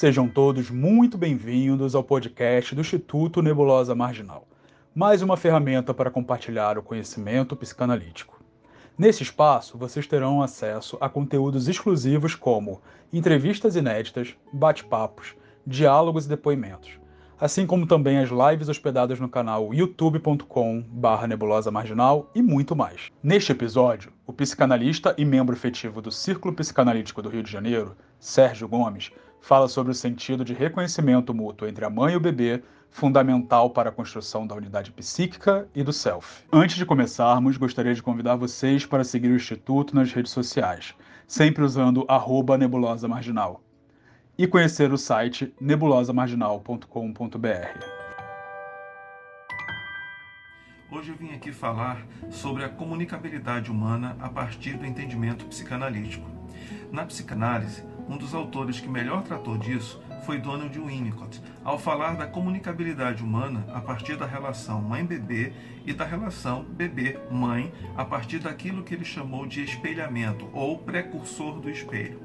Sejam todos muito bem-vindos ao podcast do Instituto Nebulosa Marginal, mais uma ferramenta para compartilhar o conhecimento psicanalítico. Nesse espaço, vocês terão acesso a conteúdos exclusivos como entrevistas inéditas, bate-papos, diálogos e depoimentos, assim como também as lives hospedadas no canal youtube.com/barra nebulosa marginal e muito mais. Neste episódio, o psicanalista e membro efetivo do Círculo Psicanalítico do Rio de Janeiro, Sérgio Gomes, fala sobre o sentido de reconhecimento mútuo entre a mãe e o bebê, fundamental para a construção da unidade psíquica e do self. Antes de começarmos, gostaria de convidar vocês para seguir o Instituto nas redes sociais, sempre usando arroba nebulosa marginal e conhecer o site nebulosamarginal.com.br. Hoje eu vim aqui falar sobre a comunicabilidade humana a partir do entendimento psicanalítico. Na psicanálise, um dos autores que melhor tratou disso foi Donald Winnicott, ao falar da comunicabilidade humana a partir da relação mãe-bebê e da relação bebê-mãe a partir daquilo que ele chamou de espelhamento ou precursor do espelho.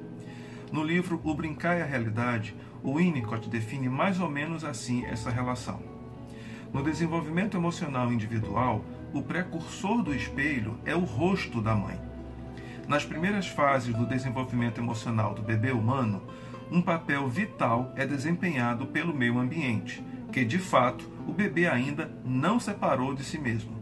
No livro O Brincar e a Realidade, o Winnicott define mais ou menos assim essa relação. No desenvolvimento emocional individual, o precursor do espelho é o rosto da mãe. Nas primeiras fases do desenvolvimento emocional do bebê humano, um papel vital é desempenhado pelo meio ambiente, que de fato o bebê ainda não separou de si mesmo.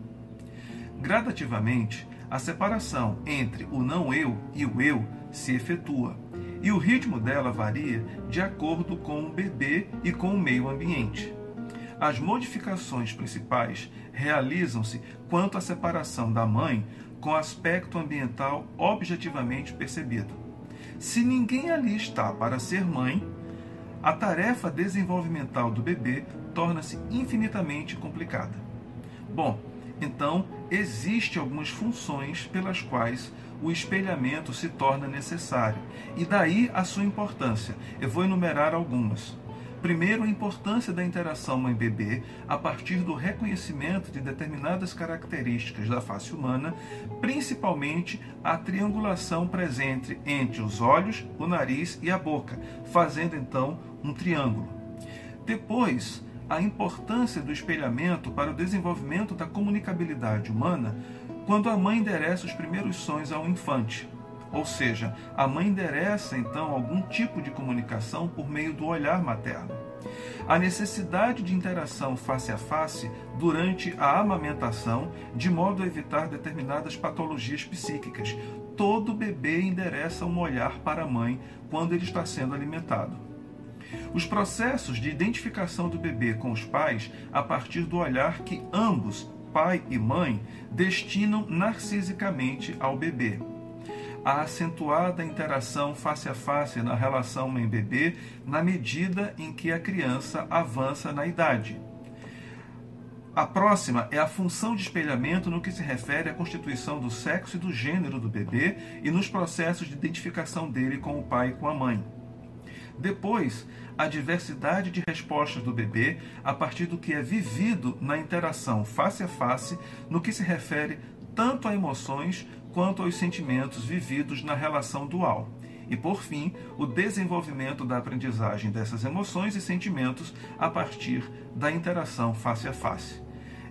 Gradativamente, a separação entre o não eu e o eu se efetua, e o ritmo dela varia de acordo com o bebê e com o meio ambiente. As modificações principais realizam-se quanto à separação da mãe com aspecto ambiental objetivamente percebido. Se ninguém ali está para ser mãe, a tarefa desenvolvimental do bebê torna-se infinitamente complicada. Bom, então existem algumas funções pelas quais o espelhamento se torna necessário. E daí a sua importância. Eu vou enumerar algumas. Primeiro, a importância da interação mãe-bebê a partir do reconhecimento de determinadas características da face humana, principalmente a triangulação presente entre os olhos, o nariz e a boca, fazendo então um triângulo. Depois, a importância do espelhamento para o desenvolvimento da comunicabilidade humana quando a mãe endereça os primeiros sonhos ao infante. Ou seja, a mãe endereça então algum tipo de comunicação por meio do olhar materno. A necessidade de interação face a face durante a amamentação, de modo a evitar determinadas patologias psíquicas. Todo bebê endereça um olhar para a mãe quando ele está sendo alimentado. Os processos de identificação do bebê com os pais a partir do olhar que ambos pai e mãe destinam narcisicamente ao bebê. A acentuada interação face a face na relação mãe-bebê na medida em que a criança avança na idade. A próxima é a função de espelhamento no que se refere à constituição do sexo e do gênero do bebê e nos processos de identificação dele com o pai e com a mãe. Depois, a diversidade de respostas do bebê a partir do que é vivido na interação face a face no que se refere tanto a emoções quanto aos sentimentos vividos na relação dual. E, por fim, o desenvolvimento da aprendizagem dessas emoções e sentimentos a partir da interação face a face.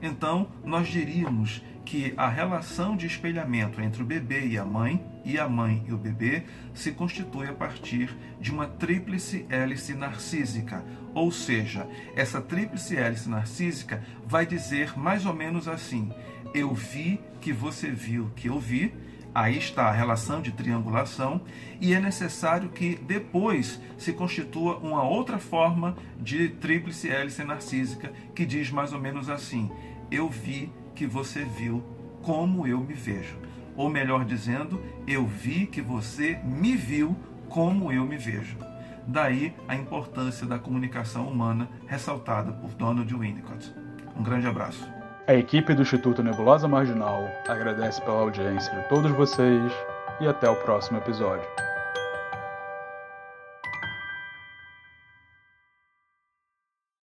Então, nós diríamos que a relação de espelhamento entre o bebê e a mãe, e a mãe e o bebê, se constitui a partir de uma tríplice hélice narcísica. Ou seja, essa tríplice hélice narcísica vai dizer mais ou menos assim: eu vi que você viu que eu vi. Aí está a relação de triangulação, e é necessário que depois se constitua uma outra forma de tríplice hélice narcísica, que diz mais ou menos assim: eu vi que você viu como eu me vejo. Ou melhor dizendo, eu vi que você me viu como eu me vejo. Daí a importância da comunicação humana ressaltada por Donald Winnicott. Um grande abraço. A equipe do Instituto Nebulosa Marginal agradece pela audiência de todos vocês e até o próximo episódio.